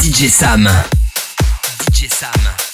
DJ Sam. DJ Sam.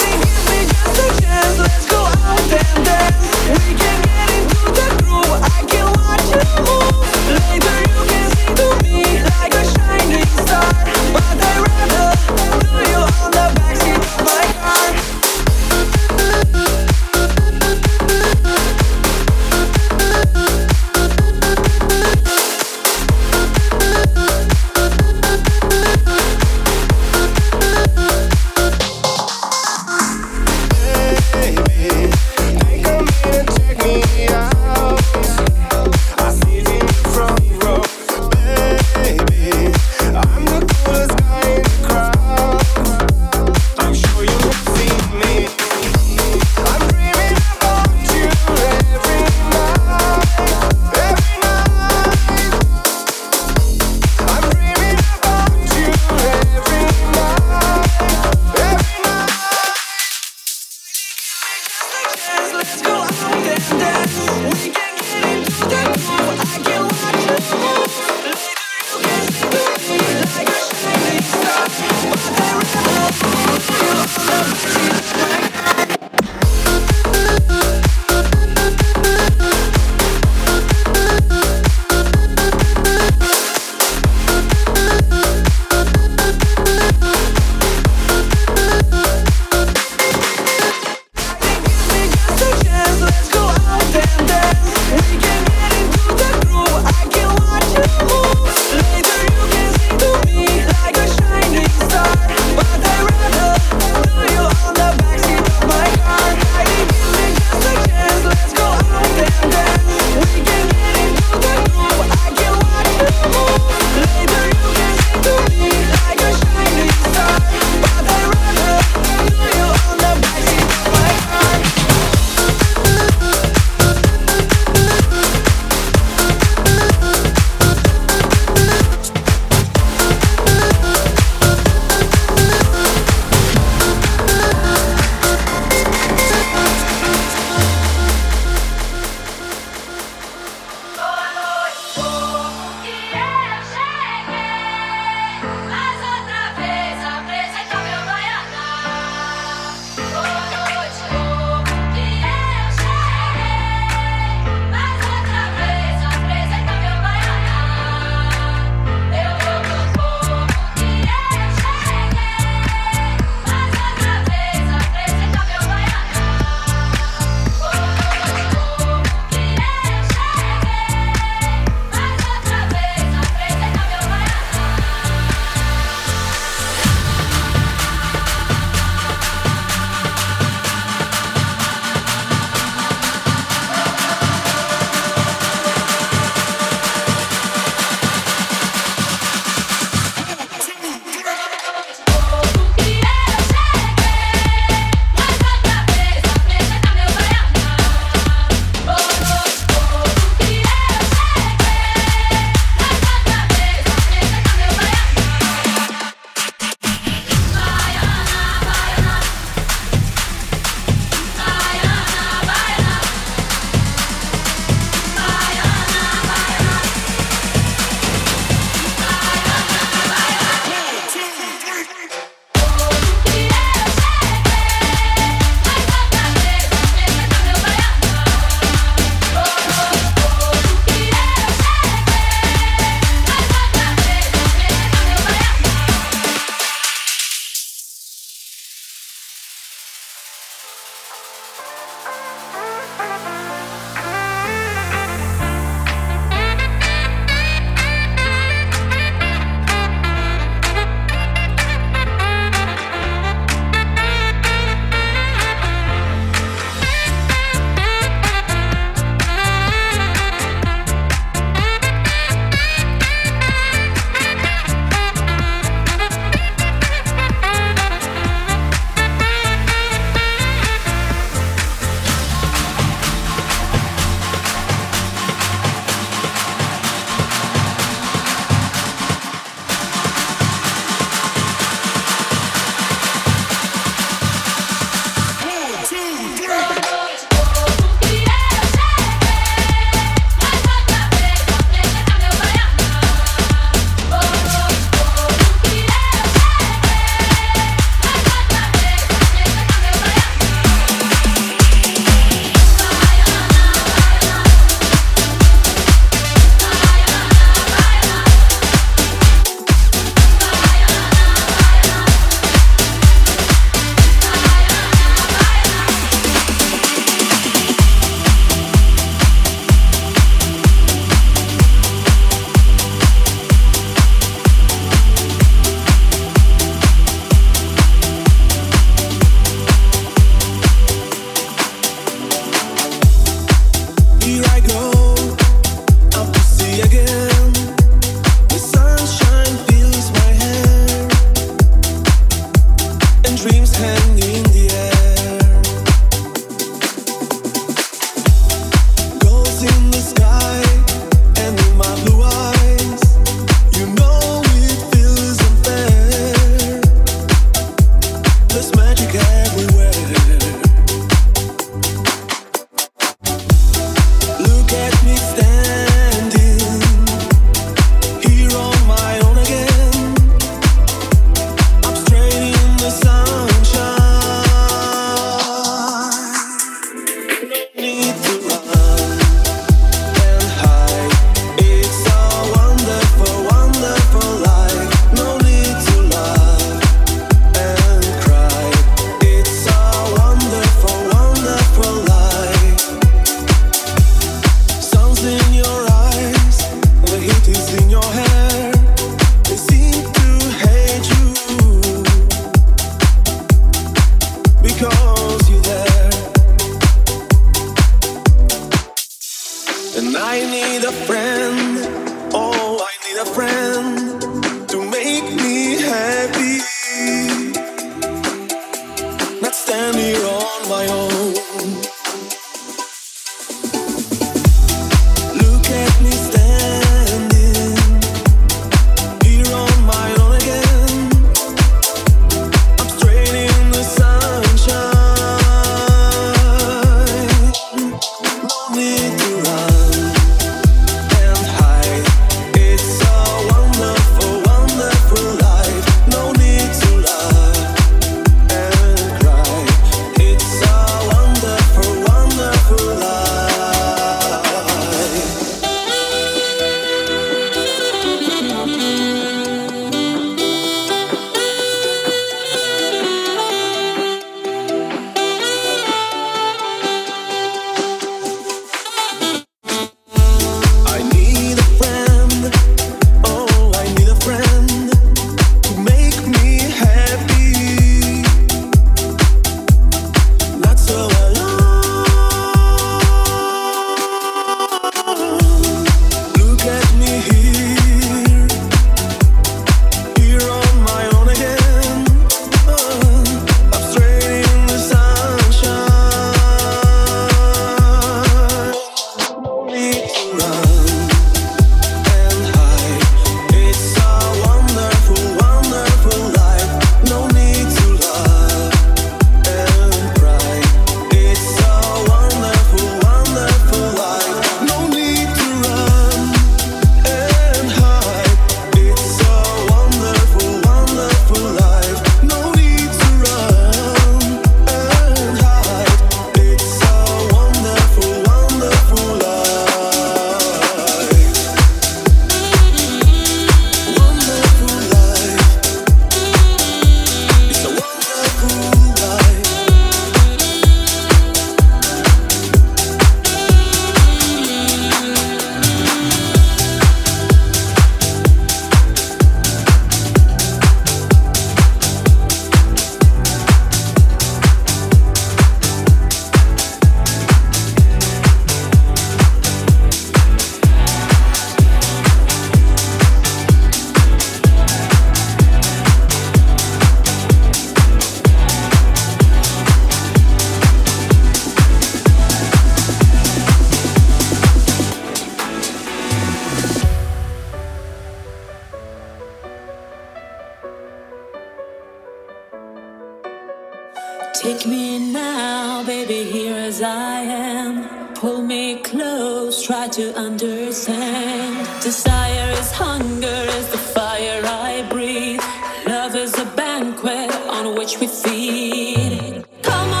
Belongs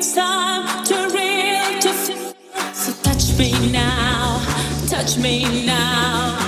it's time to real to feel. So touch me now, touch me now.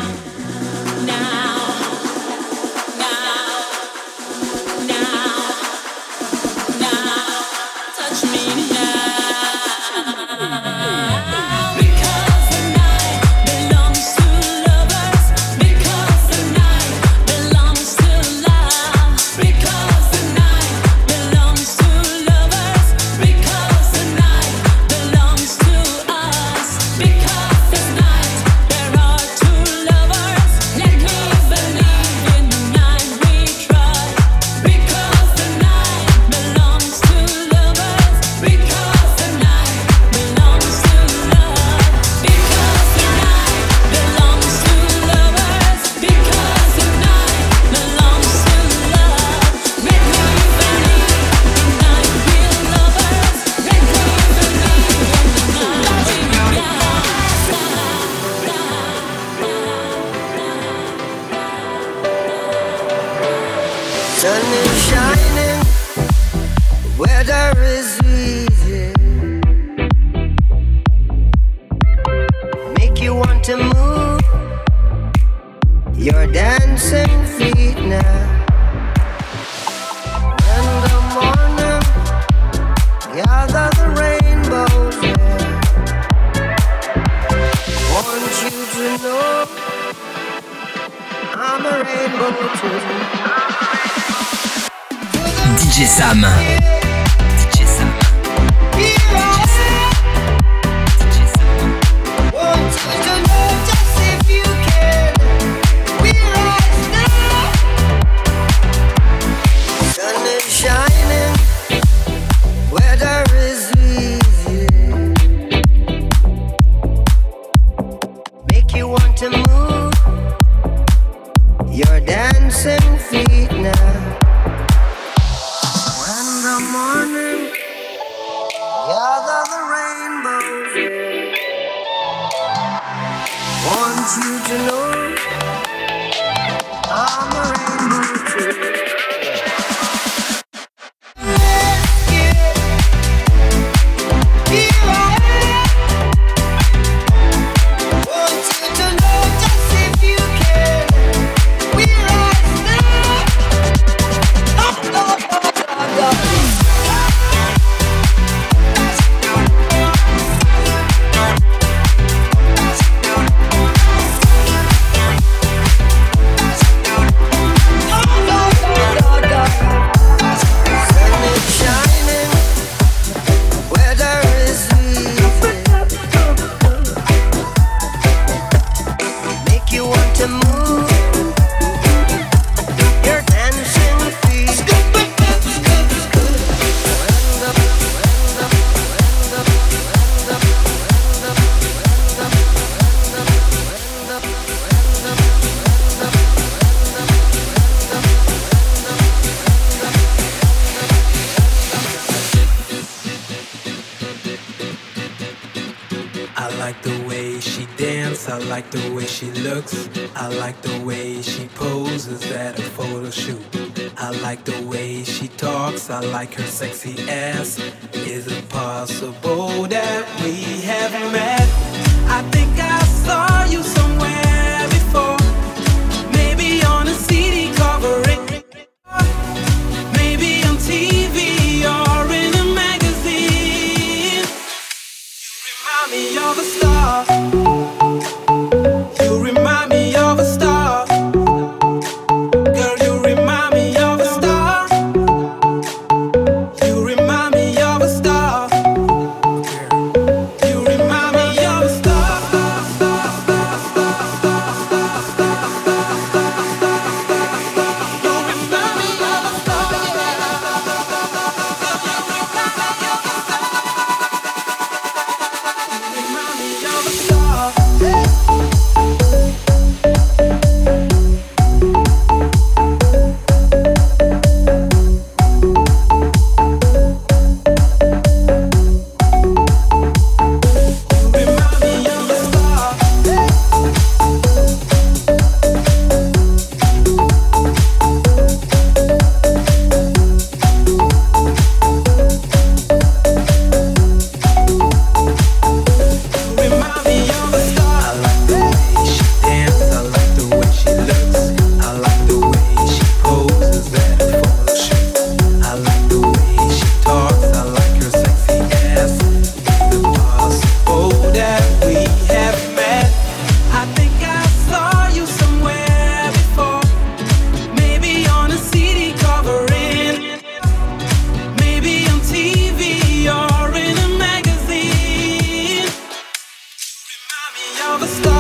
way she talks, I like her sexy ass. Is it possible that we have met? I think I saw you somewhere. You're the star.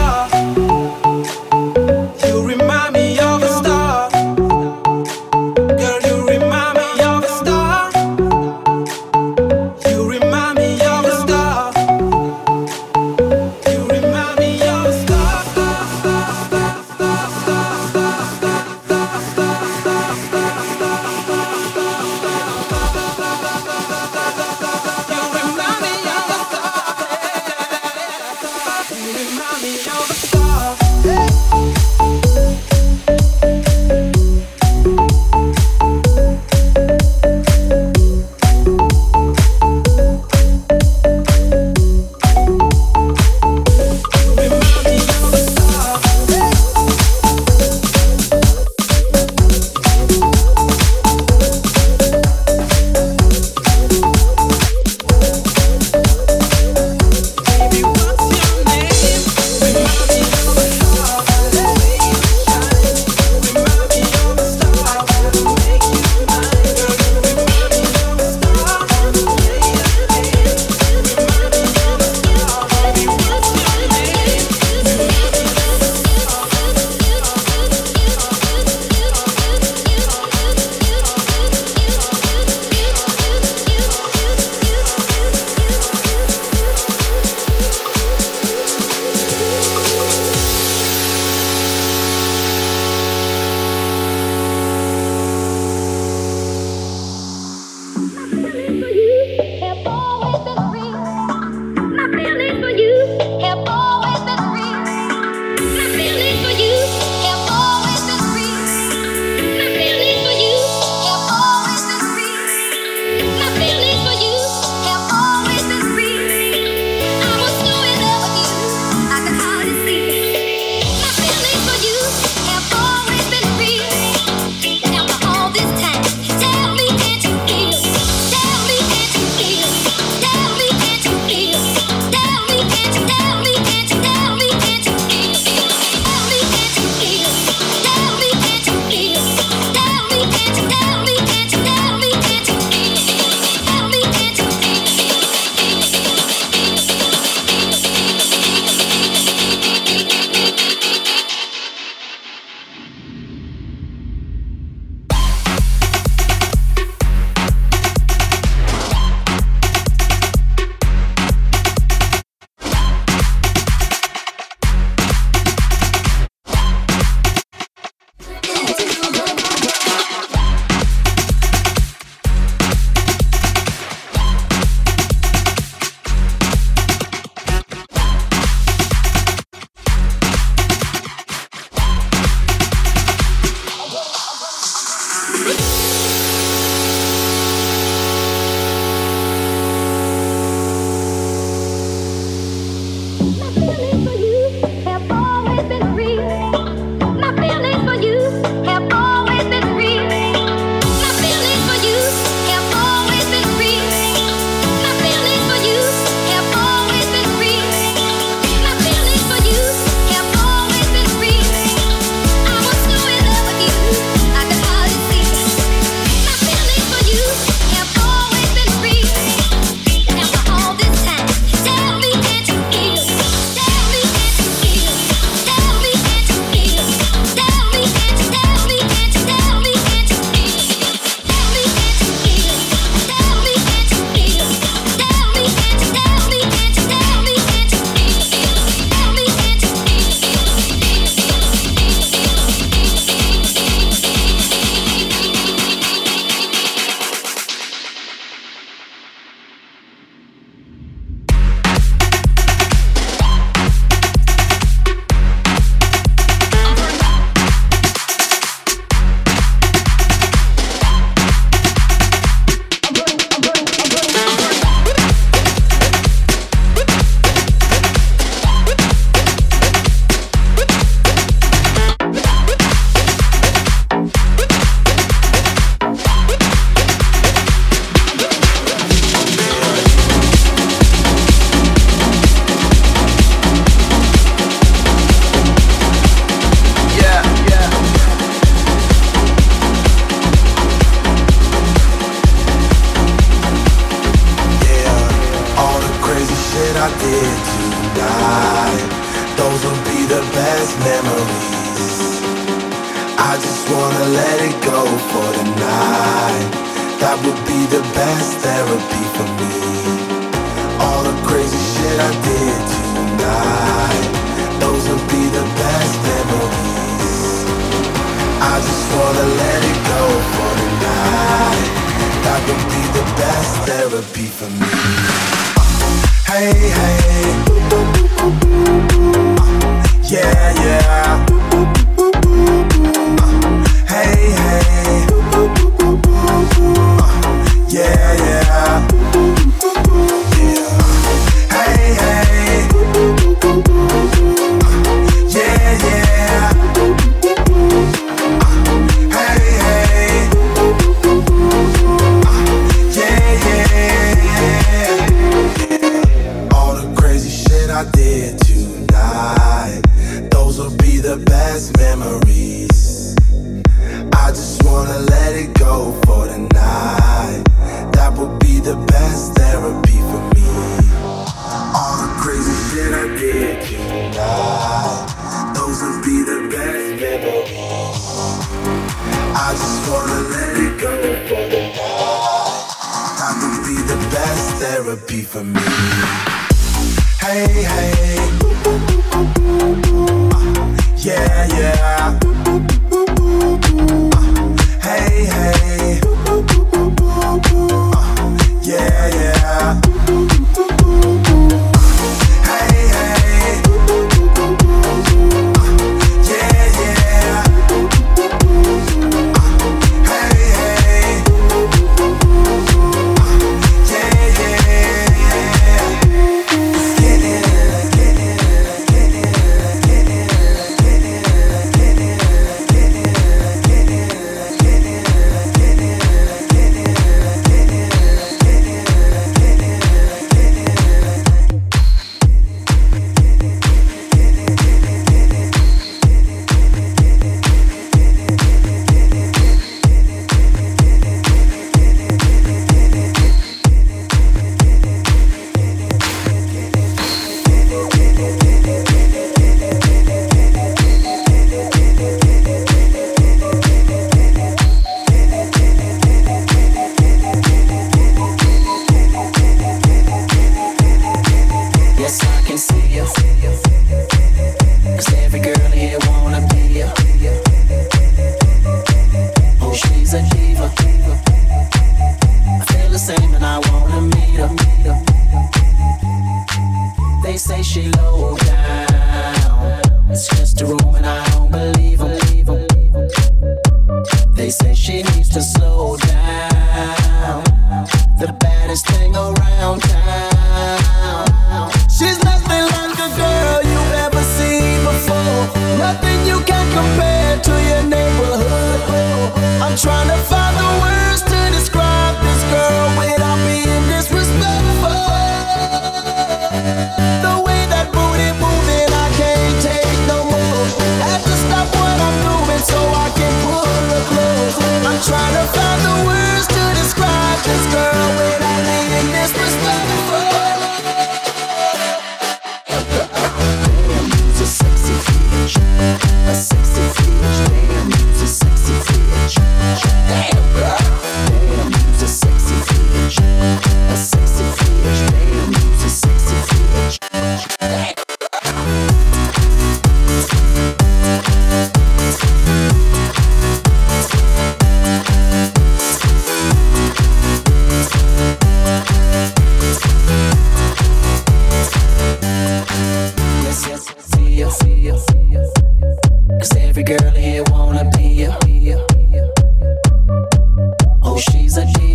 A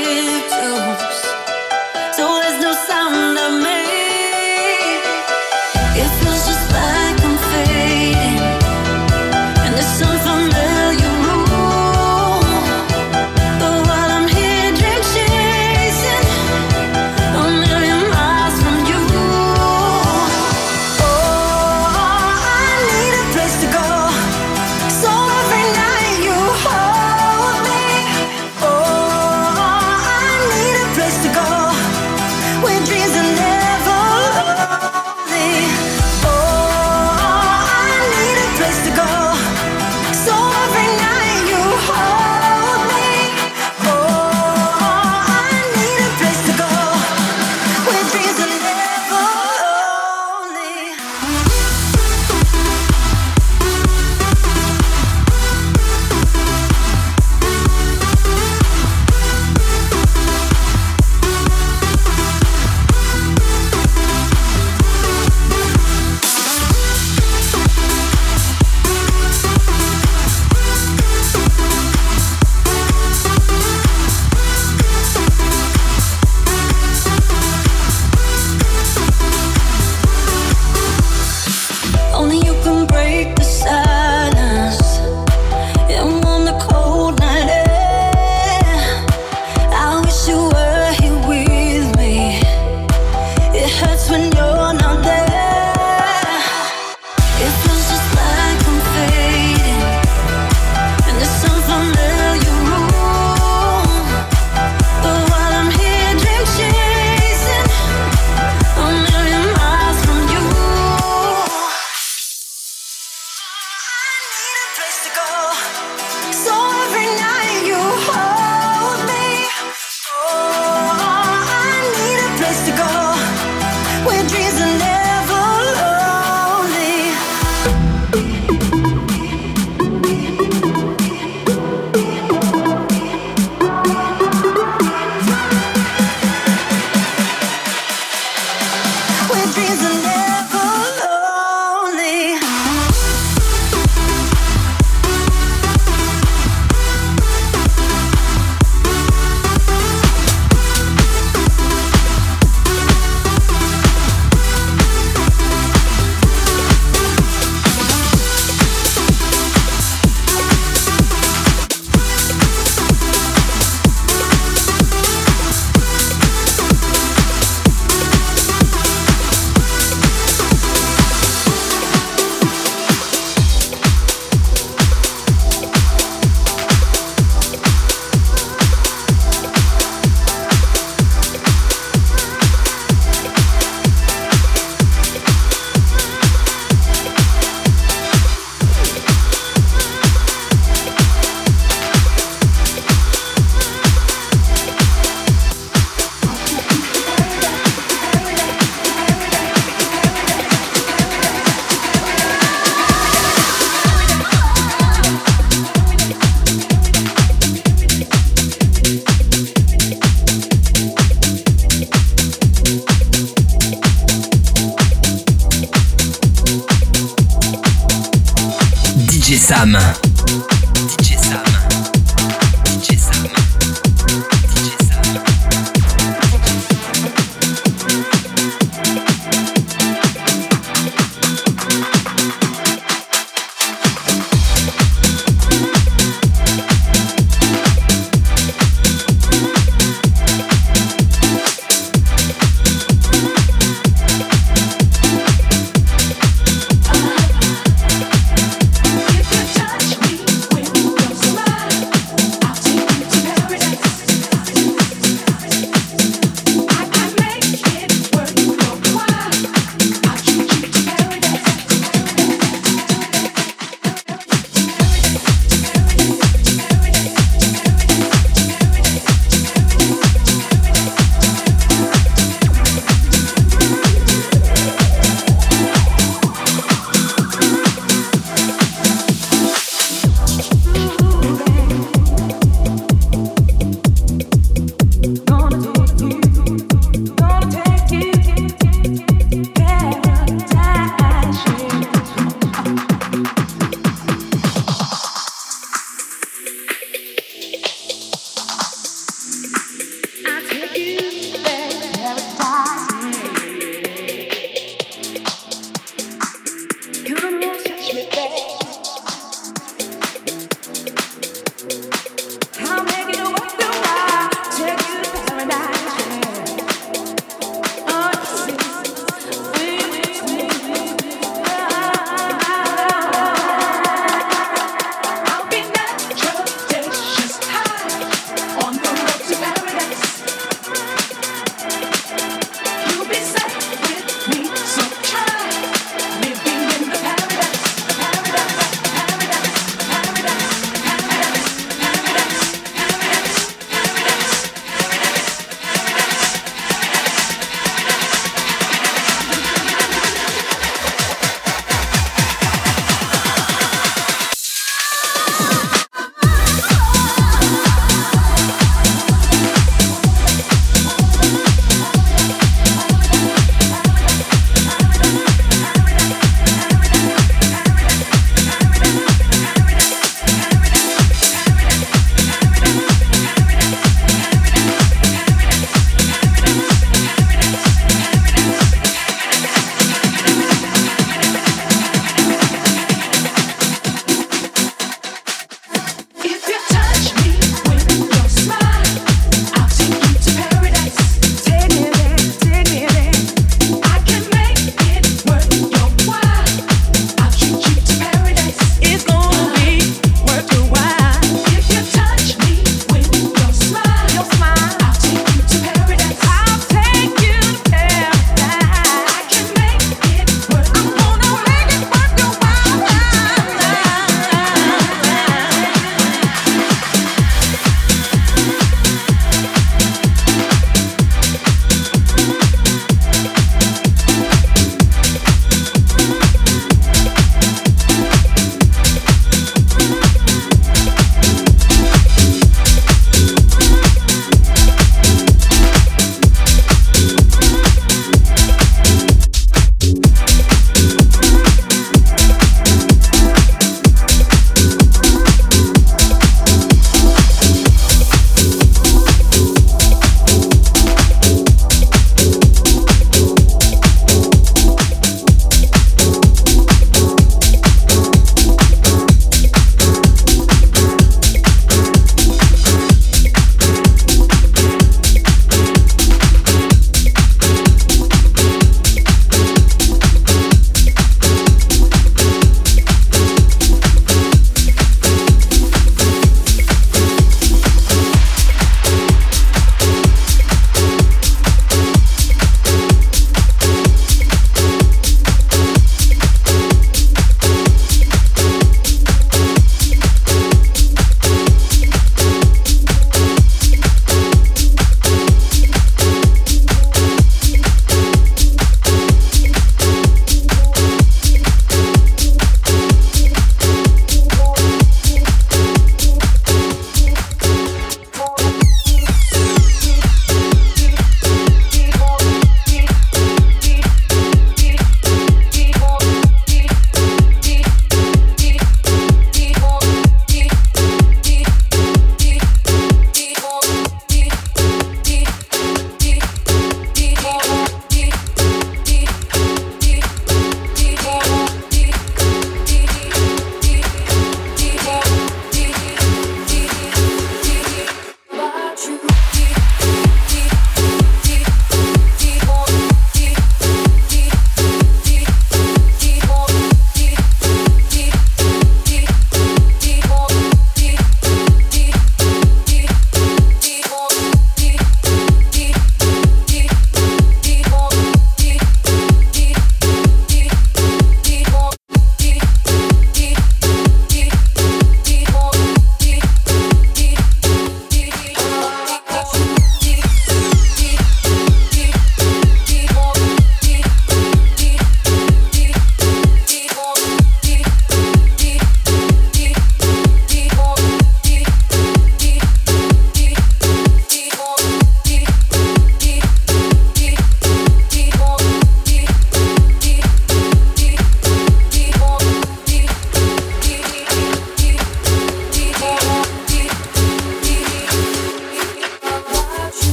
see.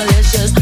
So